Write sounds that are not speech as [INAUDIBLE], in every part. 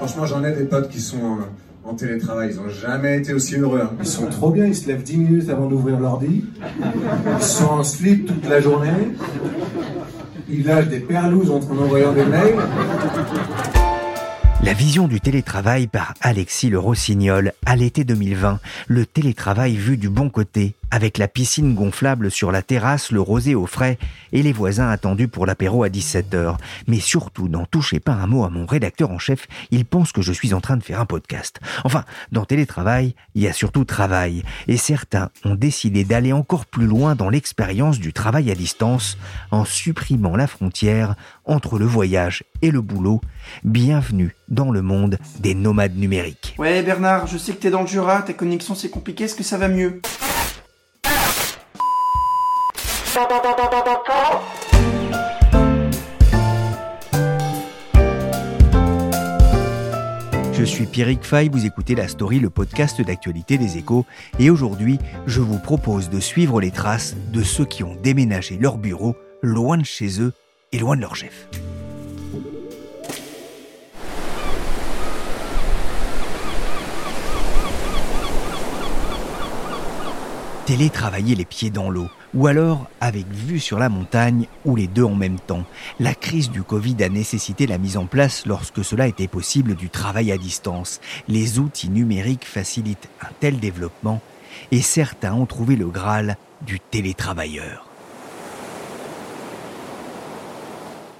Franchement, j'en ai des potes qui sont euh, en télétravail, ils n'ont jamais été aussi heureux. hein. Ils sont trop bien, ils se lèvent 10 minutes avant d'ouvrir l'ordi. Ils sont en slip toute la journée. Ils lâchent des perlouses entre en envoyant des mails. La vision du télétravail par Alexis Le Rossignol à l'été 2020, le télétravail vu du bon côté, avec la piscine gonflable sur la terrasse, le rosé au frais et les voisins attendus pour l'apéro à 17h. Mais surtout, n'en touchez pas un mot à mon rédacteur en chef, il pense que je suis en train de faire un podcast. Enfin, dans télétravail, il y a surtout travail, et certains ont décidé d'aller encore plus loin dans l'expérience du travail à distance en supprimant la frontière entre le voyage et le boulot. Bienvenue dans le monde des nomades numériques. Ouais Bernard, je sais que t'es dans le Jura, ta connexion c'est compliqué, est-ce que ça va mieux? Je suis Pierrick Fay, vous écoutez La Story, le podcast d'actualité des échos, et aujourd'hui, je vous propose de suivre les traces de ceux qui ont déménagé leur bureau loin de chez eux et loin de leur chef. Télétravailler les pieds dans l'eau, ou alors avec vue sur la montagne, ou les deux en même temps. La crise du Covid a nécessité la mise en place, lorsque cela était possible, du travail à distance. Les outils numériques facilitent un tel développement, et certains ont trouvé le Graal du télétravailleur.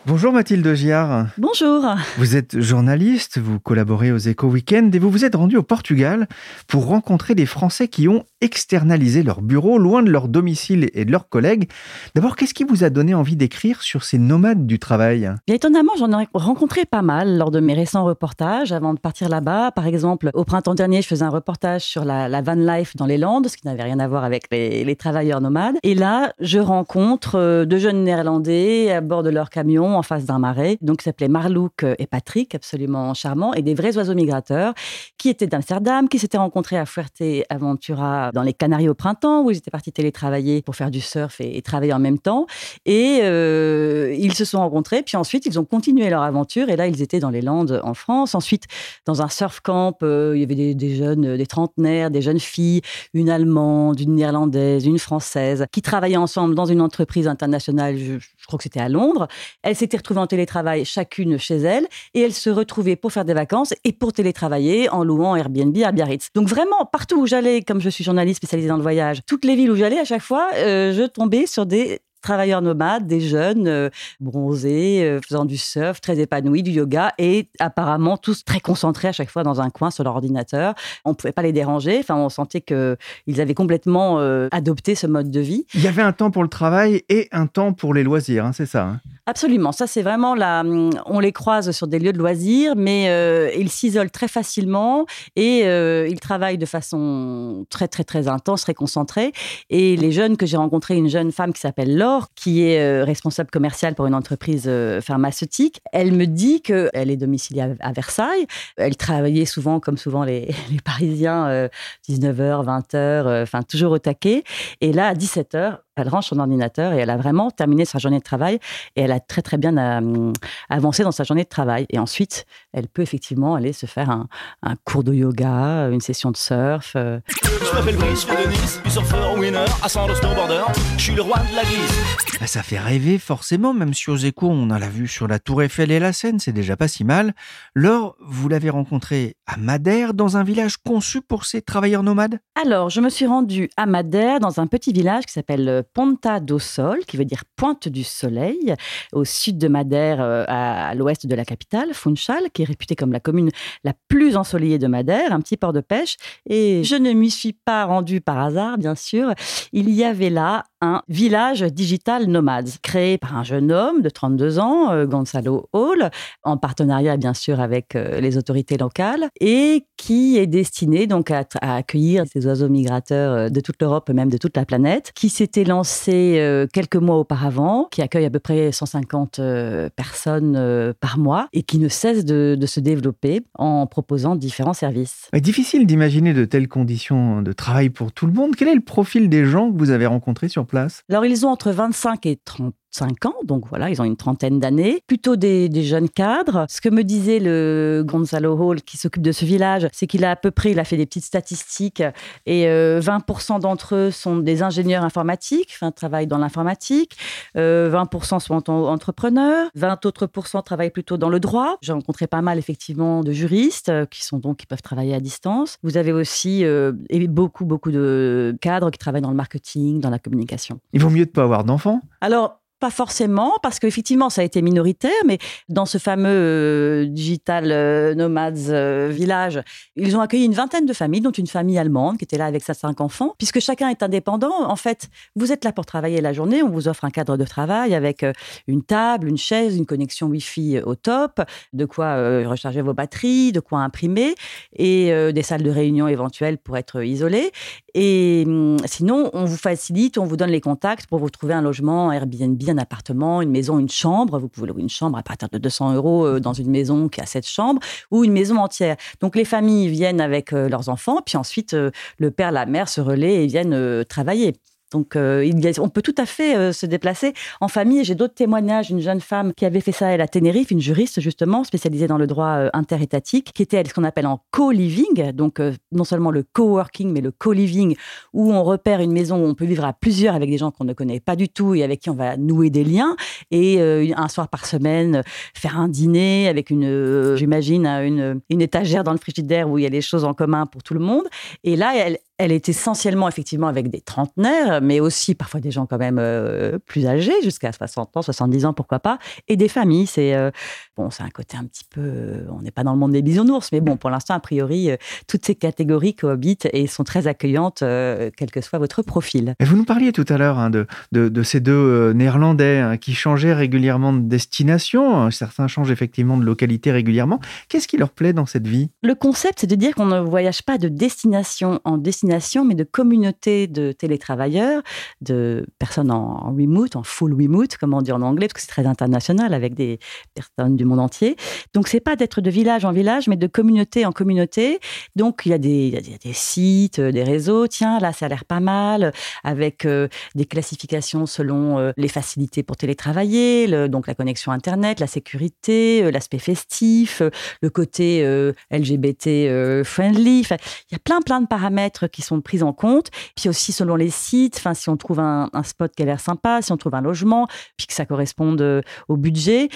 Bonjour Mathilde Giard. Bonjour. Vous êtes journaliste, vous collaborez aux Éco Weekend et vous vous êtes rendu au Portugal pour rencontrer des Français qui ont externalisé leur bureau loin de leur domicile et de leurs collègues. D'abord, qu'est-ce qui vous a donné envie d'écrire sur ces nomades du travail? Étonnamment, j'en ai rencontré pas mal lors de mes récents reportages avant de partir là-bas. Par exemple, au printemps dernier, je faisais un reportage sur la, van life dans les Landes, ce qui n'avait rien à voir avec les, travailleurs nomades. Et là, je rencontre euh, deux jeunes Néerlandais à bord de leur camion en face d'un marais, donc qui s'appelaient Marlouk et Patrick, absolument charmants, et des vrais oiseaux migrateurs qui étaient d'Amsterdam, qui s'étaient rencontrés à Fuerteventura dans les Canaries au printemps, où ils étaient partis télétravailler pour faire du surf et, travailler en même temps. Et euh, ils se sont rencontrés, puis ensuite ils ont continué leur aventure. Et là, ils étaient dans les Landes en France. Ensuite, dans un surf camp, euh, il y avait des, jeunes, des trentenaires, des jeunes filles, une allemande, une néerlandaise, une française, qui travaillaient ensemble dans une entreprise internationale. Je, je crois que c'était à Londres. Elles s'étaient retrouvées en télétravail, chacune chez elles, et elles se retrouvaient pour faire des vacances et pour télétravailler en louant Airbnb à Biarritz. Donc vraiment, partout où j'allais, comme je suis journaliste spécialisée dans le voyage, toutes les villes où j'allais, à chaque fois, euh, je tombais sur des travailleurs nomades, des jeunes euh, bronzés, euh, faisant du surf, très épanouis, du yoga, et apparemment tous très concentrés à chaque fois dans un coin sur leur ordinateur. On ne pouvait pas les déranger, enfin on sentait qu'ils avaient complètement adopté ce mode de vie. Il y avait un temps pour le travail et un temps pour les loisirs, hein, c'est ça hein Absolument, ça c'est vraiment la. On les croise sur des lieux de loisirs, mais euh, ils s'isolent très facilement et euh, ils travaillent de façon très très très intense, très concentrée. Et les jeunes que j'ai rencontrés, une jeune femme qui s'appelle Laure, qui est euh, responsable commerciale pour une entreprise pharmaceutique, elle me dit que elle est domiciliée à, Versailles. Elle travaillait souvent, comme souvent les, [LAUGHS] les Parisiens, euh, 19h, 20h, enfin toujours au taquet. Et là, à 17h, elle range son ordinateur et elle a vraiment terminé sa journée de travail et elle a très très bien euh, avancé dans sa journée de travail. Et ensuite, elle peut effectivement aller se faire un, un cours de yoga, une session de surf. euh. Je m'appelle Brice, je viens de Nice, du surfeur winner, à snowboarder, je suis le roi de la glisse. Bah, Ça fait rêver forcément, même si aux échos on a la vue sur la tour Eiffel et la Seine, c'est déjà pas si mal. Laure, vous l'avez rencontré à Madère, dans un village conçu pour ces travailleurs nomades? Alors, je me suis rendue à Madère, dans un petit village qui s'appelle euh, Ponta do Sol, qui veut dire Pointe du Soleil, au sud de Madère, euh, à, à l'ouest de la capitale, Funchal, qui est réputée comme la commune la plus ensoleillée de Madère, un petit port de pêche. Et je ne m'y suis pas rendue par hasard, bien sûr. Il y avait là un village digital nomade créé par un jeune homme de 32 ans, euh, Gonzalo Hall, en partenariat bien sûr avec euh, les autorités locales et qui est destiné donc à, accueillir ces oiseaux migrateurs euh, de toute l'Europe, même de toute la planète, qui s'était lancé quelques mois auparavant, qui accueille à peu près 150 euh, personnes par mois et qui ne cesse de, se développer en proposant différents services. Difficile d'imaginer de telles conditions de travail pour tout le monde. Quel est le profil des gens que vous avez rencontrés sur Alors, ils ont entre 25 et 30 5 ans, donc voilà, ils ont une trentaine d'années, plutôt des, des, jeunes cadres. Ce que me disait le Gonzalo Hall qui s'occupe de ce village, c'est qu'il a à peu près, il a fait des petites statistiques, et euh, 20% d'entre eux sont des ingénieurs informatiques, enfin travaillent dans l'informatique, euh, 20% sont entrepreneurs, 20 autres pourcents travaillent plutôt dans le droit. J'ai rencontré pas mal effectivement de juristes euh, qui sont donc qui peuvent travailler à distance. Vous avez aussi euh, beaucoup beaucoup de cadres qui travaillent dans le marketing, dans la communication. Il vaut mieux de pas avoir d'enfants? Alors pas forcément, parce qu'effectivement, ça a été minoritaire, mais dans ce fameux euh, digital euh, nomads euh, village, ils ont accueilli une vingtaine de familles, dont une famille allemande qui était là avec ses cinq enfants. Puisque chacun est indépendant, en fait, vous êtes là pour travailler la journée, on vous offre un cadre de travail avec euh, une table, une chaise, une connexion Wi-Fi au top, de quoi recharger vos batteries, de quoi imprimer, et des salles de réunion éventuelles pour être isolés. Et hum, sinon, on vous facilite, on vous donne les contacts pour vous trouver un logement Airbnb un appartement, une maison, une chambre. Vous pouvez louer une chambre à partir de 200 euros euh, dans une maison qui a sept chambres ou une maison entière. Donc les familles viennent avec euh, leurs enfants, puis ensuite euh, le père, la mère se relaient et viennent travailler. Donc, euh, on peut tout à fait euh, se déplacer en famille. J'ai d'autres témoignages. Une jeune femme qui avait fait ça, elle, à Tenerife, une juriste, justement, spécialisée dans le droit euh, interétatique, qui était ce qu'on appelle en co-living. Donc, non seulement le coworking, mais le co-living, où on repère une maison où on peut vivre à plusieurs avec des gens qu'on ne connaît pas du tout et avec qui on va nouer des liens. Et un soir par semaine, faire un dîner avec une, j'imagine, une, une étagère dans le frigidaire où il y a des choses en commun pour tout le monde. Et là, elle, elle est essentiellement effectivement avec des trentenaires, mais aussi parfois des gens quand même euh, plus âgés, jusqu'à 60 ans, 70 ans, pourquoi pas, et des familles. C'est euh, bon, c'est un côté un petit peu. euh, on n'est pas dans le monde des bisounours, mais bon, pour l'instant, a priori, euh, toutes ces catégories cohabitent et sont très accueillantes, quel que soit votre profil. Et vous nous parliez tout à l'heure hein, de, de, de ces deux Néerlandais hein, qui changeaient régulièrement de destination. Certains changent effectivement de localité régulièrement. Qu'est-ce qui leur plaît dans cette vie? Le concept, c'est de dire qu'on ne voyage pas de destination en destination, mais de communauté de télétravailleurs, de personnes en, en remote, en full remote, comme on dit en anglais, parce que c'est très international avec des personnes du monde entier. Donc, c'est pas d'être de village en village, mais de communauté en communauté. Donc, il y a des, sites, euh, des réseaux. Tiens, là, ça a l'air pas mal, avec euh, des classifications selon euh, les facilités pour télétravailler, le, donc la connexion Internet, la sécurité, l'aspect festif, le côté LGBT friendly. Il y a plein, plein de paramètres qui sont pris en compte. Puis aussi selon les sites, si on trouve un, spot qui a l'air sympa, si on trouve un logement, puis que ça corresponde euh, au budget.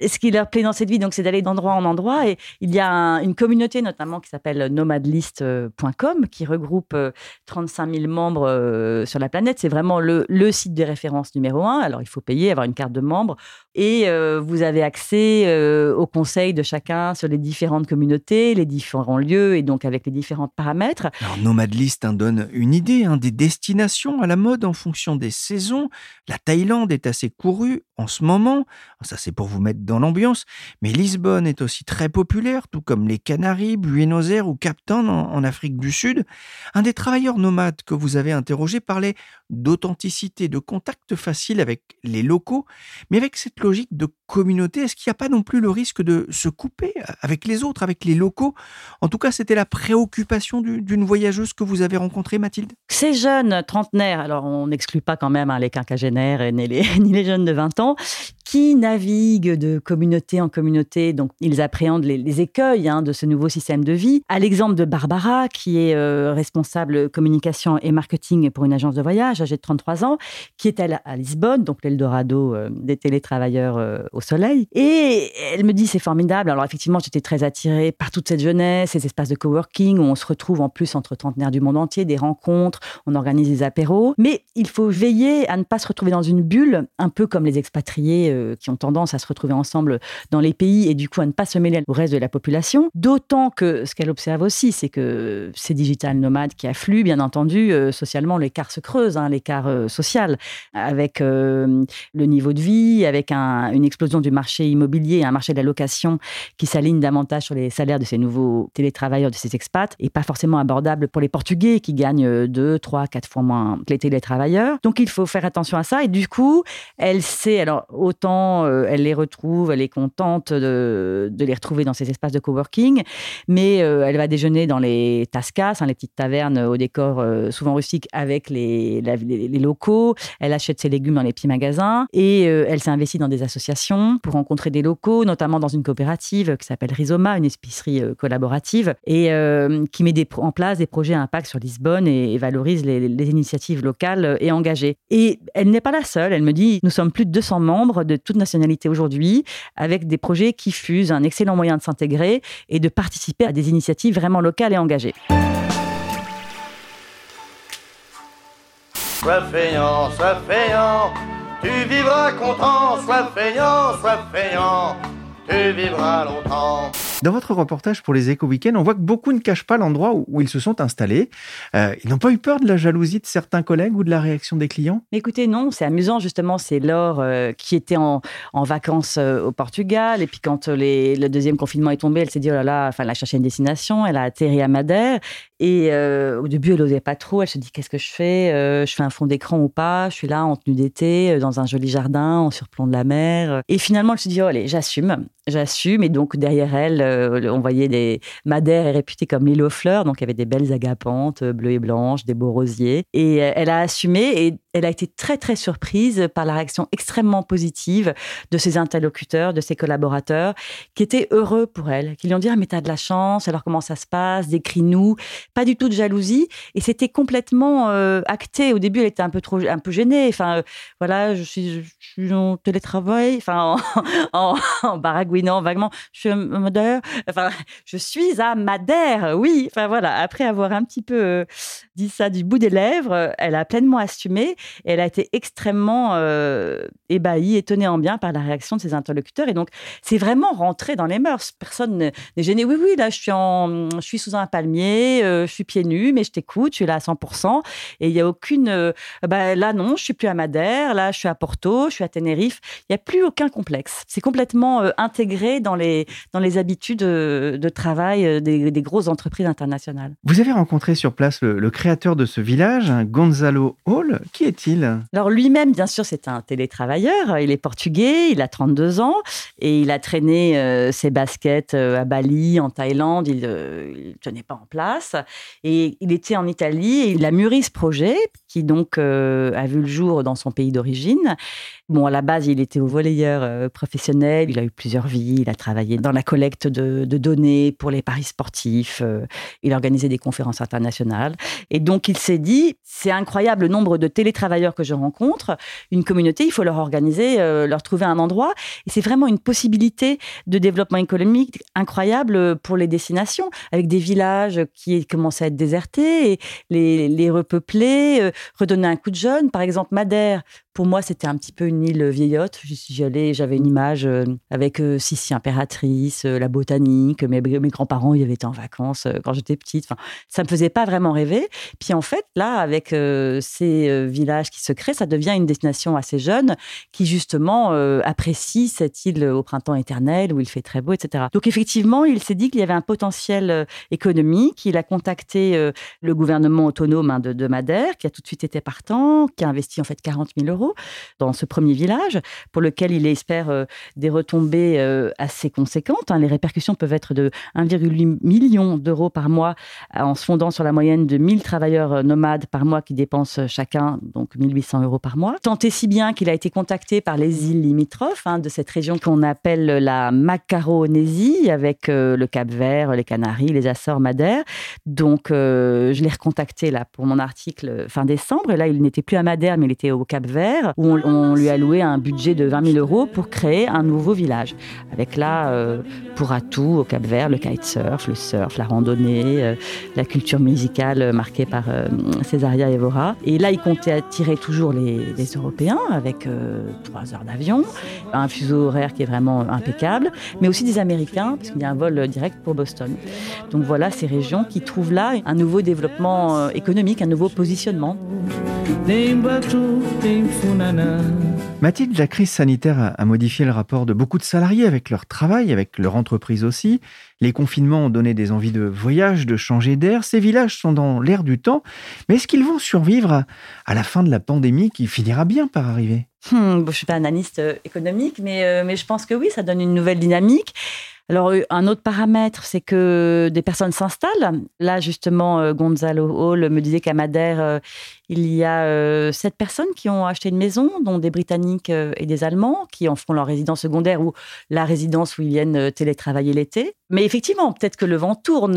Et ce qui leur plaît dans cette vie, donc, c'est d'aller d'endroit en endroit. Et il y a un- une communauté, notamment, qui s'appelle nomadlist.com, qui regroupe euh, 35 000 membres euh, sur la planète. C'est vraiment le, le site de référence numéro un. Alors, il faut payer, avoir une carte de membre. Et euh, vous avez accès euh, aux conseils de chacun sur les différentes communautés, les différents lieux, et donc avec les différents paramètres. Alors, Nomadlist hein, donne une idée hein, des destinations à la mode en fonction des saisons. La Thaïlande est assez courue en ce moment. Ça, c'est pour vous mettre dans l'ambiance. Mais Lisbonne est aussi très populaire, tout comme les Canaries, Buenos Aires ou Cap en, en Afrique du Sud. Un des travailleurs nomades que vous avez interrogé parlait d'authenticité, de contact facile avec les locaux, mais avec cette logique de communauté, est-ce qu'il n'y a pas non plus le risque de se couper avec les autres, avec les locaux? En tout cas, c'était la préoccupation du- d'une voyageuse que vous avez rencontrée, Mathilde? Ces jeunes trentenaires, alors on n'exclut pas quand même hein, les quinquagénaires ni les, [LAUGHS] ni les jeunes de 20 ans, qui naviguent de communauté en communauté, donc ils appréhendent les, écueils hein, de ce nouveau système de vie. À l'exemple de Barbara, qui est euh, responsable communication et marketing pour une agence de voyage, âgée de 33 ans, qui est elle à Lisbonne, donc l'Eldorado euh, des télétravailleurs euh, au soleil. Et elle me dit c'est formidable. Alors effectivement, j'étais très attirée par toute cette jeunesse, ces espaces de coworking où on se retrouve en plus entre trentenaires du monde entier, des rencontres, on organise des apéros. Mais il faut veiller à ne pas se retrouver dans une bulle, un peu comme les expatriés euh, qui ont tendance à se retrouver ensemble dans les pays et du coup à ne pas se mêler au reste de la population. D'autant que ce qu'elle observe aussi, c'est que ces digital nomades qui affluent, bien entendu, socialement, l'écart se creuse, hein, l'écart social, avec le niveau de vie, avec une explosion du marché immobilier, un marché de la location qui s'aligne davantage sur les salaires de ces nouveaux télétravailleurs, de ces expats, et pas forcément abordable pour les Portugais qui gagnent 2, 3, 4 fois moins que les télétravailleurs. Donc il faut faire attention à ça. Et du coup, elle sait, alors autant euh, elle les retrouve, elle est contente de, les retrouver dans ces espaces de coworking, mais euh, elle va déjeuner dans les tascas, hein, les petites tavernes au décor euh, souvent rustique avec les, locaux. Elle achète ses légumes dans les petits magasins et elle s'est investie dans des associations pour rencontrer des locaux, notamment dans une coopérative qui s'appelle Rhizoma, une épicerie collaborative, et qui met en place des projets à impact sur Lisbonne et, valorise les, les, initiatives locales et engagées. Et elle n'est pas la seule. Elle me dit, nous sommes plus de 200 membres de toute nationalité aujourd'hui, avec des projets qui fusent, un excellent moyen de s'intégrer et de participer à des initiatives vraiment locales et engagées. Sois feignant, sois feignant, tu vivras content, sois feignant, sois feignant, tu vivras longtemps. Dans votre reportage pour les Éco Weekends, on voit que beaucoup ne cachent pas l'endroit où, ils se sont installés. Euh, ils n'ont pas eu peur de la jalousie de certains collègues ou de la réaction des clients? Écoutez, non, c'est amusant justement. C'est Laure euh, qui était en, vacances euh, au Portugal et puis quand le deuxième confinement est tombé, elle s'est dit oh là là, enfin, elle a cherché une destination, elle a atterri à Madère et au début, elle n'osait pas trop. Elle se dit qu'est-ce que je fais? Je fais un fond d'écran ou pas? Je suis là en tenue d'été dans un joli jardin en surplomb de la mer. Et finalement, elle se dit oh, allez, j'assume, j'assume. Et donc derrière elle euh, on voyait des Madère est réputée comme l'île aux fleurs, donc il y avait des belles agapantes euh, bleues et blanches, des beaux rosiers. Et euh, elle a assumé et elle a été très très surprise par la réaction extrêmement positive de ses interlocuteurs, de ses collaborateurs, qui étaient heureux pour elle, qui lui ont dit ah mais t'as de la chance, alors comment ça se passe, décris-nous, pas du tout de jalousie, et c'était complètement acté. Au début, elle était un peu trop, un peu gênée. Enfin voilà, je suis, je suis en télétravail, enfin en, [LAUGHS] en, baragouinant vaguement, je suis Madère, enfin, [LAUGHS] je suis à Madère, oui. Enfin voilà, après avoir un petit peu euh, dit ça du bout des lèvres, elle a pleinement assumé et elle a été extrêmement euh, ébahie, étonnée en bien par la réaction de ses interlocuteurs. Et donc, c'est vraiment rentré dans les mœurs. Personne n'est gêné. Oui, oui, là, je suis, en, je suis sous un palmier, euh, je suis pieds nus, mais je t'écoute, je suis là à 100%. Et il n'y a aucune. bah, là, non, je suis plus à Madère, là, je suis à Porto, je suis à Tenerife. Il n'y a plus aucun complexe. C'est complètement intégré dans les, dans les habitudes de, travail euh, des, grosses entreprises internationales. Vous avez rencontré sur place le, créateur de ce village, Gonzalo Hall. Qui est-il? Alors lui-même, bien sûr, c'est un télétravailleur. Il est portugais, il a 32 ans et il a traîné euh, ses baskets euh, à Bali, en Thaïlande. Il ne tenait pas en place. Et il était en Italie et il a mûri ce projet qui donc a vu le jour dans son pays d'origine. Bon, à la base, il était au volleyeur professionnel. Il a eu plusieurs Il a travaillé dans la collecte de données pour les paris sportifs. Euh, il organisait des conférences internationales. Et donc, il s'est dit, c'est incroyable le nombre de télétravailleurs que je rencontre. Une communauté, il faut leur organiser, euh, leur trouver un endroit. Et c'est vraiment une possibilité de développement économique incroyable pour les destinations, avec des villages qui commencent à être désertés et les, repeupler, euh, redonner un coup de jeune. Par exemple, Madère, pour moi, c'était un petit peu une île vieillotte. J'y allais, j'avais une image avec Sissi impératrice, euh, la botanique. Mes, grands-parents y avaient été en vacances quand j'étais petite. Enfin, ça me faisait pas vraiment rêver. Puis en fait, là, avec ces villages qui se créent, ça devient une destination assez jeune qui justement apprécie cette île au printemps éternel où il fait très beau, etc. Donc effectivement, il s'est dit qu'il y avait un potentiel économique. Il a contacté le gouvernement autonome hein, de, de Madère, qui a tout de suite été partant, qui a investi en fait 40 000 euros dans ce premier village, pour lequel il espère euh, des retombées euh, assez conséquentes. Hein. Les répercussions peuvent être de 1,8 million d'euros par mois euh, en se fondant sur la moyenne de 1000 travailleurs nomades par mois qui dépensent chacun donc 1800 euros par mois. Tant et si bien qu'il a été contacté par les îles limitrophes hein, de cette région qu'on appelle la Macaronésie, avec le Cap-Vert, les Canaries, les Açores, Madère. Donc, je l'ai recontacté là pour mon article fin décembre. Et là, il n'était plus à Madère, mais il était au Cap-Vert où on, lui a loué un budget de 20 000 euros pour créer un nouveau village. Avec là, euh, pour atout au Cap Vert, le kitesurf, le surf, la randonnée, euh, la culture musicale marquée par euh, Césaria Evora. Et là, il comptait attirer toujours les, les Européens avec trois heures d'avion, un fuseau horaire qui est vraiment impeccable, mais aussi des Américains, parce qu'il y a un vol direct pour Boston. Donc voilà ces régions qui trouvent là un nouveau développement économique, un nouveau positionnement. Mathilde, la crise sanitaire a modifié le rapport de beaucoup de salariés avec leur travail, avec leur entreprise aussi. Les confinements ont donné des envies de voyage, de changer d'air. Ces villages sont dans l'air du temps. Mais est-ce qu'ils vont survivre à, la fin de la pandémie qui finira bien par arriver? Hmm, Je ne suis pas analyste euh, économique, mais, euh, mais je pense que oui, ça donne une nouvelle dynamique. Alors, euh, un autre paramètre, c'est que des personnes s'installent. Là, justement, Gonzalo Hall me disait qu'à Madère, il y a euh, sept personnes qui ont acheté une maison, dont des Britanniques euh, et des Allemands, qui en font leur résidence secondaire ou la résidence où ils viennent euh, télétravailler l'été. Mais effectivement, peut-être que le vent tourne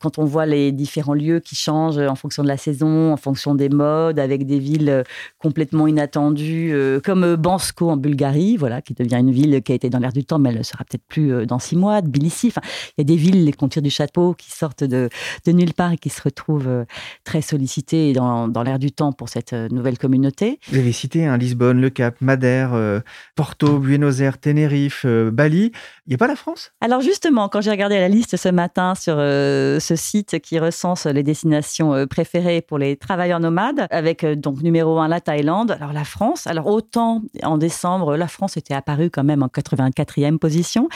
quand on voit les différents lieux qui changent en fonction de la saison, en fonction des modes, avec des villes complètement inattendues, comme Bansko en Bulgarie, voilà, qui devient une ville qui a été dans l'air du temps, mais elle ne sera peut-être plus dans six mois. Tbilissi, enfin, il y a des villes, les tire du chapeau, qui sortent de, de nulle part et qui se retrouvent très sollicitées dans, dans l'air du temps pour cette euh, nouvelle communauté. Vous avez cité un Lisbonne, Le Cap, Madère, euh, Porto, Buenos Aires, Tenerife, euh, Bali. Il n'y a pas la France? Alors justement, quand j'ai regardé la liste ce matin sur ce site qui recense les destinations préférées pour les travailleurs nomades, avec donc numéro 1 la Thaïlande, alors la France, alors autant en décembre, la France était apparue quand même en 84e position,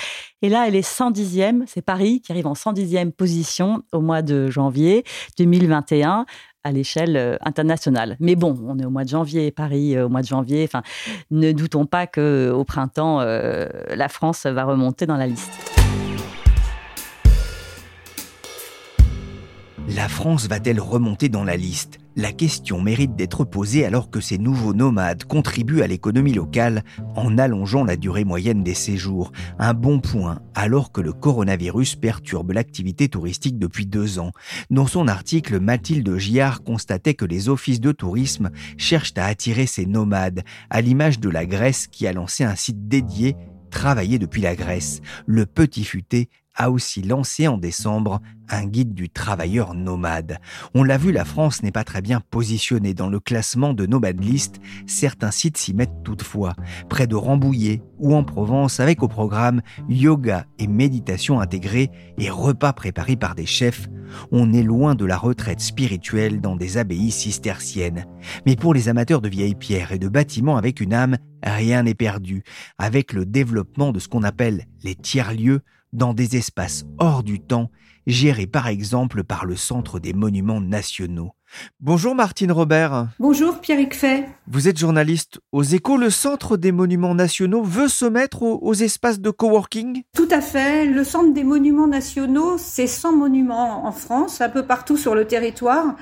et là elle est 110e, c'est Paris qui arrive en 110e position au mois de janvier 2021 à l'échelle euh, internationale. Mais bon, on est au mois de janvier, Paris euh, au mois de janvier. Enfin, ne doutons pas que au printemps, euh, la France va remonter dans la liste. La France va-t-elle remonter dans la liste? La question mérite d'être posée alors que ces nouveaux nomades contribuent à l'économie locale en allongeant la durée moyenne des séjours. Un bon point alors que le coronavirus perturbe l'activité touristique depuis deux ans. Dans son article, Mathilde Giard constatait que les offices de tourisme cherchent à attirer ces nomades, à l'image de la Grèce qui a lancé un site dédié Travailler depuis la Grèce. Le Petit Futé a aussi lancé en décembre un guide du travailleur nomade. On l'a vu, la France n'est pas très bien positionnée dans le classement de Nomad List. Certains sites s'y mettent toutefois, près de Rambouillet ou en Provence, avec au programme yoga et méditation intégrée et repas préparés par des chefs. On est loin de la retraite spirituelle dans des abbayes cisterciennes. Mais pour les amateurs de vieilles pierres et de bâtiments avec une âme, rien n'est perdu. Avec le développement de ce qu'on appelle les tiers-lieux, dans des espaces hors du temps, gérés par exemple par le Centre des Monuments Nationaux. Bonjour Martine Robert. Bonjour Pierrick Fay. Vous êtes journaliste aux échos. Le Centre des Monuments Nationaux veut se mettre aux, espaces de coworking? Tout à fait. Le Centre des Monuments Nationaux, c'est 100 monuments en France, un peu partout sur le territoire.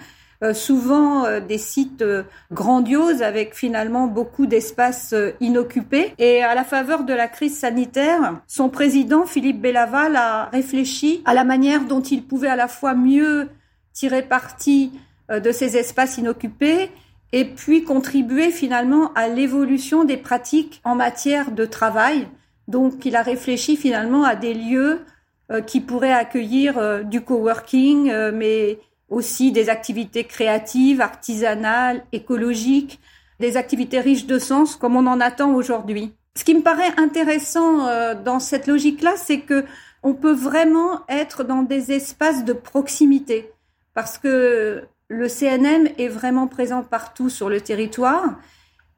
Euh, souvent euh, des sites euh, grandioses avec finalement beaucoup d'espaces inoccupés. Et à la faveur de la crise sanitaire, son président, Philippe Bellaval, a réfléchi à la manière dont il pouvait à la fois mieux tirer parti de ces espaces inoccupés et puis contribuer finalement à l'évolution des pratiques en matière de travail. Donc il a réfléchi finalement à des lieux qui pourraient accueillir du coworking, mais aussi des activités créatives, artisanales, écologiques, des activités riches de sens comme on en attend aujourd'hui. Ce qui me paraît intéressant euh, dans cette logique-là, c'est que on peut vraiment être dans des espaces de proximité parce que le CNM est vraiment présent partout sur le territoire.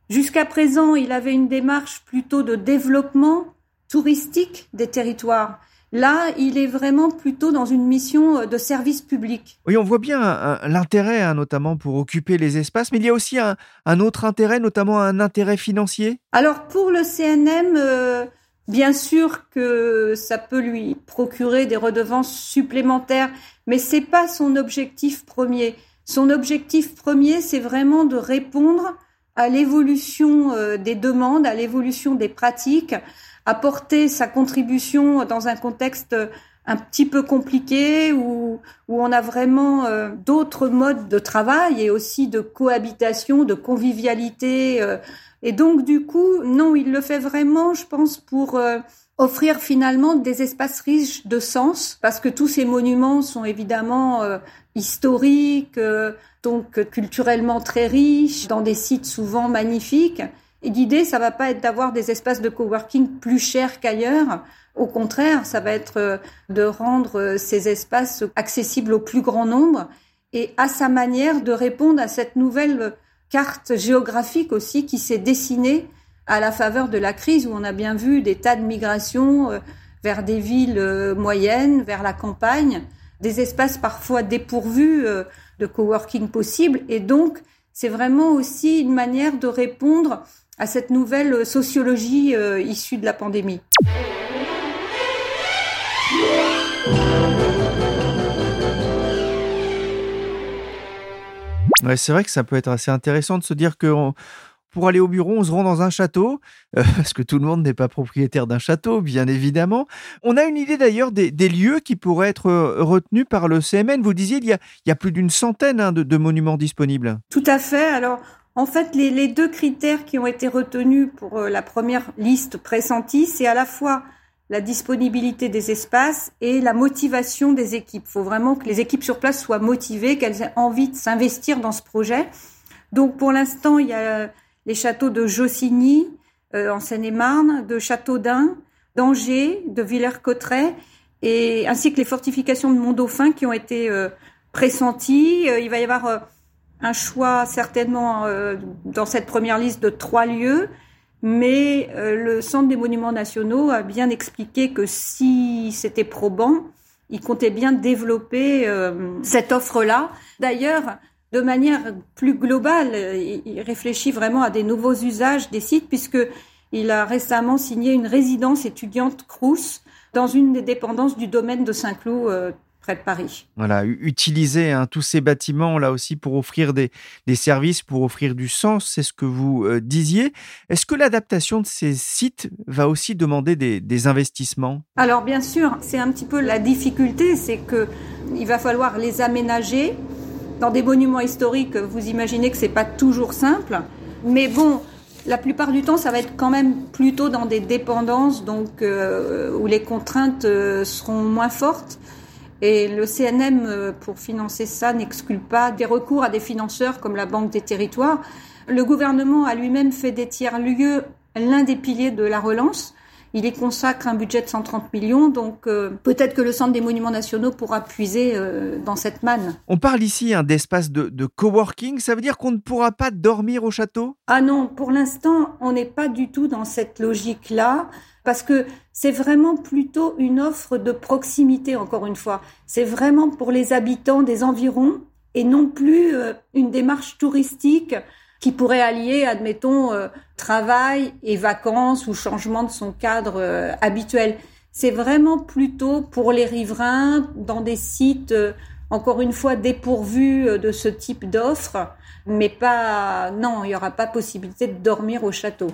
Jusqu'à présent, il avait une démarche plutôt de développement touristique des territoires. Là, il est vraiment plutôt dans une mission euh, de service public. Oui, on voit bien l'intérêt, hein, notamment pour occuper les espaces, mais il y a aussi un, autre intérêt, notamment un intérêt financier. Alors pour le CNM, euh, bien sûr que ça peut lui procurer des redevances supplémentaires, mais c'est pas son objectif premier. Son objectif premier, c'est vraiment de répondre à l'évolution euh, des demandes, à l'évolution des pratiques, apporter sa contribution dans un contexte un petit peu compliqué où, où on a vraiment euh, d'autres modes de travail et aussi de cohabitation, de convivialité euh, Et donc du coup, non, il le fait vraiment, je pense, pour euh, offrir finalement des espaces riches de sens, parce que tous ces monuments sont évidemment historiques, donc culturellement très riches, dans des sites souvent magnifiques. Et l'idée, ça va pas être d'avoir des espaces de coworking plus chers qu'ailleurs. Au contraire, ça va être de rendre ces espaces accessibles au plus grand nombre et à sa manière de répondre à cette nouvelle carte géographique aussi qui s'est dessinée à la faveur de la crise où on a bien vu des tas de migrations euh, vers des villes euh, moyennes, vers la campagne, des espaces parfois dépourvus euh, de coworking possible. Et donc, c'est vraiment aussi une manière de répondre à cette nouvelle sociologie issue de la pandémie. Ouais, c'est vrai que ça peut être assez intéressant de se dire que pour aller au bureau, on se rend dans un château, euh, [LAUGHS] parce que tout le monde n'est pas propriétaire d'un château, bien évidemment. On a une idée d'ailleurs des, lieux qui pourraient être euh, retenus par le CMN. Vous disiez, il y a, il y a plus d'une centaine hein, de, monuments disponibles. Tout à fait. Alors, en fait, les, les deux critères qui ont été retenus pour euh, la première liste pressentie, c'est à la fois la disponibilité des espaces et la motivation des équipes. Il faut vraiment que les équipes sur place soient motivées, qu'elles aient envie de s'investir dans ce projet. Donc pour l'instant, il y a les châteaux de Jossigny euh, en Seine-et-Marne, de Châteaudun, d'Angers, de Villers-Cotterêts, et ainsi que les fortifications de Mont-Dauphin qui ont été euh, pressenties. Euh, il va y avoir un choix certainement dans cette première liste de trois lieux mais euh, le Centre des monuments nationaux a bien expliqué que si c'était probant, il comptait bien développer euh, cette offre-là. D'ailleurs, de manière plus globale, il réfléchit vraiment à des nouveaux usages des sites puisque il a récemment signé une résidence étudiante Crous dans une des dépendances du domaine de Saint-Cloud euh, près de Paris. Voilà, utiliser hein, tous ces bâtiments là aussi pour offrir des, services, pour offrir du sens, c'est ce que vous euh, disiez. Est-ce que l'adaptation de ces sites va aussi demander des, investissements? Alors bien sûr, c'est un petit peu la difficulté, c'est que il va falloir les aménager dans des monuments historiques. Vous imaginez que c'est pas toujours simple, mais bon. La plupart du temps, ça va être quand même plutôt dans des dépendances, donc euh, où les contraintes euh, seront moins fortes. Et le CNM, euh, pour financer ça, n'exclut pas des recours à des financeurs comme la Banque des territoires. Le gouvernement a lui-même fait des tiers-lieux l'un des piliers de la relance. Il y consacre un budget de 130 millions, donc euh, peut-être que le Centre des Monuments Nationaux pourra puiser euh, dans cette manne. On parle ici hein, d'espace de, de, coworking, ça veut dire qu'on ne pourra pas dormir au château? Ah non, pour l'instant, on n'est pas du tout dans cette logique-là parce que c'est vraiment plutôt une offre de proximité, encore une fois. C'est vraiment pour les habitants des environs et non plus euh, une démarche touristique qui pourrait allier, admettons, euh, travail et vacances ou changement de son cadre euh, habituel. C'est vraiment plutôt pour les riverains dans des sites, encore une fois, dépourvus de ce type d'offre, mais pas, non, il n'y aura pas possibilité de dormir au château.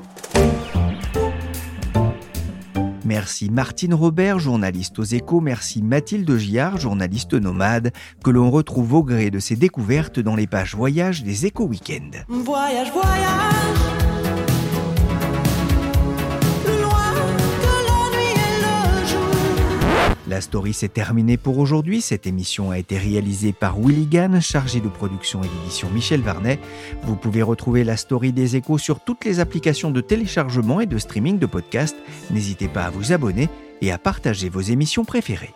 Merci Martine Robert, journaliste aux échos. Merci Mathilde Giard, journaliste nomade, que l'on retrouve au gré de ses découvertes dans les pages voyage des échos week-end. Voyage, voyage La story s'est terminée pour aujourd'hui. Cette émission a été réalisée par Willy Gann, chargé de production et d'édition Michel Varnet. Vous pouvez retrouver la story des échos sur toutes les applications de téléchargement et de streaming de podcasts. N'hésitez pas à vous abonner et à partager vos émissions préférées.